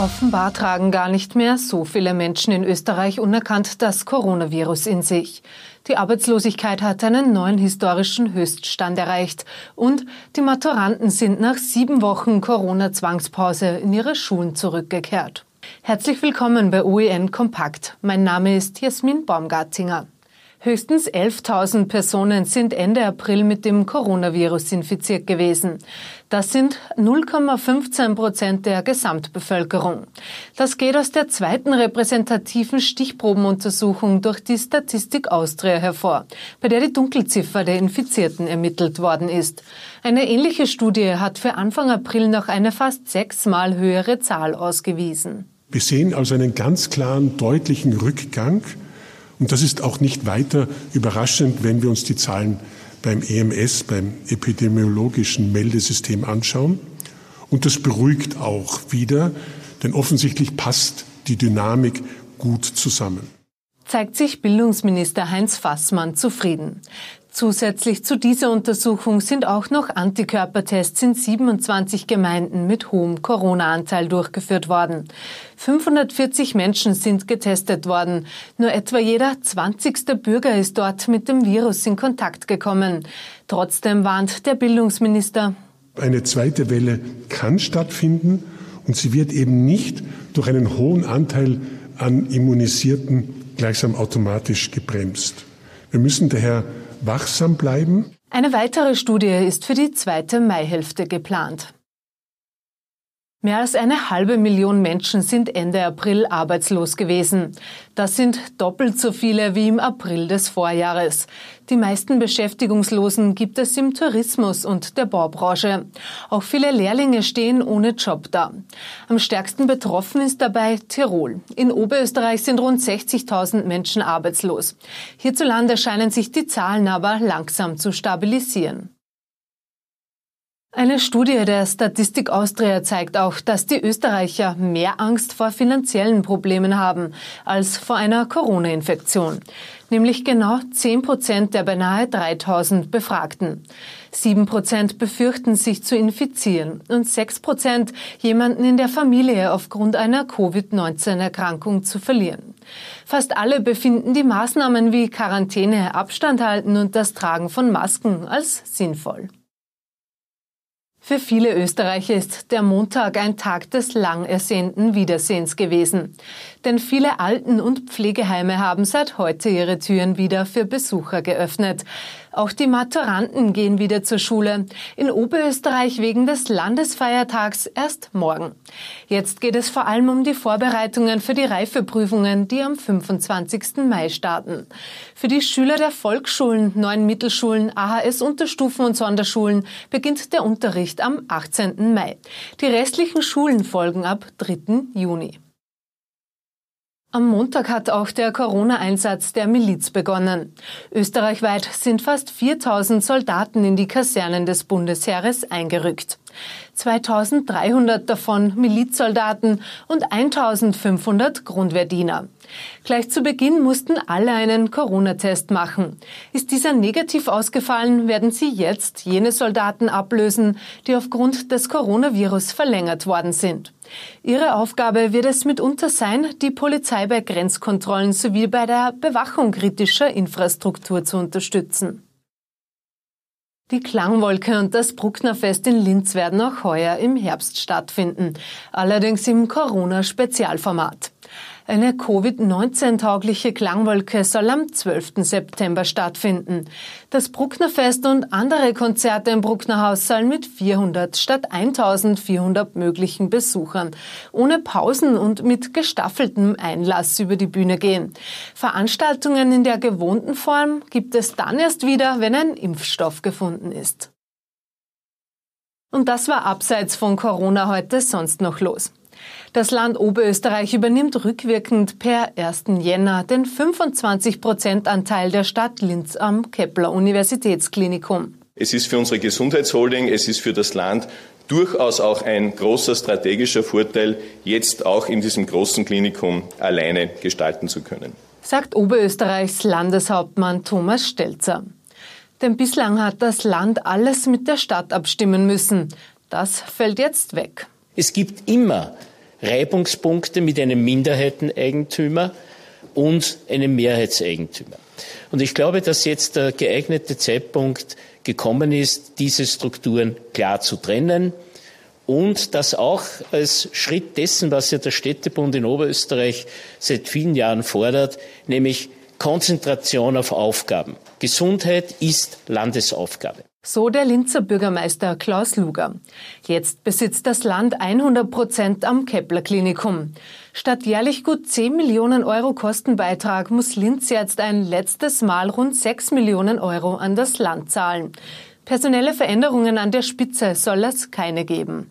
Offenbar tragen gar nicht mehr so viele Menschen in Österreich unerkannt das Coronavirus in sich. Die Arbeitslosigkeit hat einen neuen historischen Höchststand erreicht und die Maturanten sind nach sieben Wochen Corona-Zwangspause in ihre Schulen zurückgekehrt. Herzlich willkommen bei OEN Kompakt. Mein Name ist Jasmin Baumgartinger. Höchstens 11.000 Personen sind Ende April mit dem Coronavirus infiziert gewesen. Das sind 0,15 Prozent der Gesamtbevölkerung. Das geht aus der zweiten repräsentativen Stichprobenuntersuchung durch die Statistik Austria hervor, bei der die Dunkelziffer der Infizierten ermittelt worden ist. Eine ähnliche Studie hat für Anfang April noch eine fast sechsmal höhere Zahl ausgewiesen. Wir sehen also einen ganz klaren, deutlichen Rückgang und das ist auch nicht weiter überraschend, wenn wir uns die Zahlen beim EMS, beim epidemiologischen Meldesystem anschauen. Und das beruhigt auch wieder, denn offensichtlich passt die Dynamik gut zusammen. Zeigt sich Bildungsminister Heinz Fassmann zufrieden. Zusätzlich zu dieser Untersuchung sind auch noch Antikörpertests in 27 Gemeinden mit hohem Corona-Anteil durchgeführt worden. 540 Menschen sind getestet worden. Nur etwa jeder 20. Bürger ist dort mit dem Virus in Kontakt gekommen. Trotzdem warnt der Bildungsminister. Eine zweite Welle kann stattfinden und sie wird eben nicht durch einen hohen Anteil an Immunisierten gleichsam automatisch gebremst. Wir müssen daher wachsam bleiben. Eine weitere Studie ist für die zweite Maihälfte geplant. Mehr als eine halbe Million Menschen sind Ende April arbeitslos gewesen. Das sind doppelt so viele wie im April des Vorjahres. Die meisten Beschäftigungslosen gibt es im Tourismus und der Baubranche. Auch viele Lehrlinge stehen ohne Job da. Am stärksten betroffen ist dabei Tirol. In Oberösterreich sind rund 60.000 Menschen arbeitslos. Hierzulande scheinen sich die Zahlen aber langsam zu stabilisieren. Eine Studie der Statistik Austria zeigt auch, dass die Österreicher mehr Angst vor finanziellen Problemen haben als vor einer Corona-Infektion. Nämlich genau 10 Prozent der beinahe 3000 Befragten. 7 Prozent befürchten sich zu infizieren und 6 Prozent jemanden in der Familie aufgrund einer Covid-19-Erkrankung zu verlieren. Fast alle befinden die Maßnahmen wie Quarantäne, Abstand halten und das Tragen von Masken als sinnvoll. Für viele Österreicher ist der Montag ein Tag des lang ersehnten Wiedersehens gewesen. Denn viele Alten- und Pflegeheime haben seit heute ihre Türen wieder für Besucher geöffnet. Auch die Maturanten gehen wieder zur Schule. In Oberösterreich wegen des Landesfeiertags erst morgen. Jetzt geht es vor allem um die Vorbereitungen für die Reifeprüfungen, die am 25. Mai starten. Für die Schüler der Volksschulen, neuen Mittelschulen, AHS-Unterstufen und Sonderschulen beginnt der Unterricht am 18. Mai. Die restlichen Schulen folgen ab 3. Juni. Am Montag hat auch der Corona-Einsatz der Miliz begonnen. Österreichweit sind fast 4000 Soldaten in die Kasernen des Bundesheeres eingerückt. 2300 davon Milizsoldaten und 1500 Grundwehrdiener. Gleich zu Beginn mussten alle einen Corona-Test machen. Ist dieser negativ ausgefallen, werden sie jetzt jene Soldaten ablösen, die aufgrund des Coronavirus verlängert worden sind. Ihre Aufgabe wird es mitunter sein, die Polizei bei Grenzkontrollen sowie bei der Bewachung kritischer Infrastruktur zu unterstützen. Die Klangwolke und das Brucknerfest in Linz werden auch heuer im Herbst stattfinden, allerdings im Corona-Spezialformat. Eine Covid-19-taugliche Klangwolke soll am 12. September stattfinden. Das Brucknerfest und andere Konzerte im Brucknerhaus sollen mit 400 statt 1400 möglichen Besuchern ohne Pausen und mit gestaffeltem Einlass über die Bühne gehen. Veranstaltungen in der gewohnten Form gibt es dann erst wieder, wenn ein Impfstoff gefunden ist. Und das war abseits von Corona heute sonst noch los. Das Land Oberösterreich übernimmt rückwirkend per 1. Jänner den 25-Prozent-Anteil der Stadt Linz am Kepler Universitätsklinikum. Es ist für unsere Gesundheitsholding, es ist für das Land durchaus auch ein großer strategischer Vorteil, jetzt auch in diesem großen Klinikum alleine gestalten zu können. Sagt Oberösterreichs Landeshauptmann Thomas Stelzer. Denn bislang hat das Land alles mit der Stadt abstimmen müssen. Das fällt jetzt weg. Es gibt immer Reibungspunkte mit einem Minderheiteneigentümer und einem Mehrheitseigentümer. Und ich glaube, dass jetzt der geeignete Zeitpunkt gekommen ist, diese Strukturen klar zu trennen und das auch als Schritt dessen, was ja der Städtebund in Oberösterreich seit vielen Jahren fordert, nämlich Konzentration auf Aufgaben. Gesundheit ist Landesaufgabe. So der Linzer Bürgermeister Klaus Luger. Jetzt besitzt das Land 100 Prozent am Kepler Klinikum. Statt jährlich gut 10 Millionen Euro Kostenbeitrag muss Linz jetzt ein letztes Mal rund 6 Millionen Euro an das Land zahlen. Personelle Veränderungen an der Spitze soll es keine geben.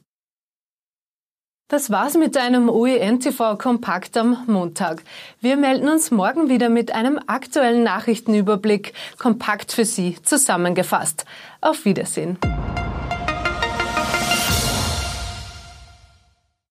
Das war's mit einem OEN-TV Kompakt am Montag. Wir melden uns morgen wieder mit einem aktuellen Nachrichtenüberblick, kompakt für Sie zusammengefasst. Auf Wiedersehen.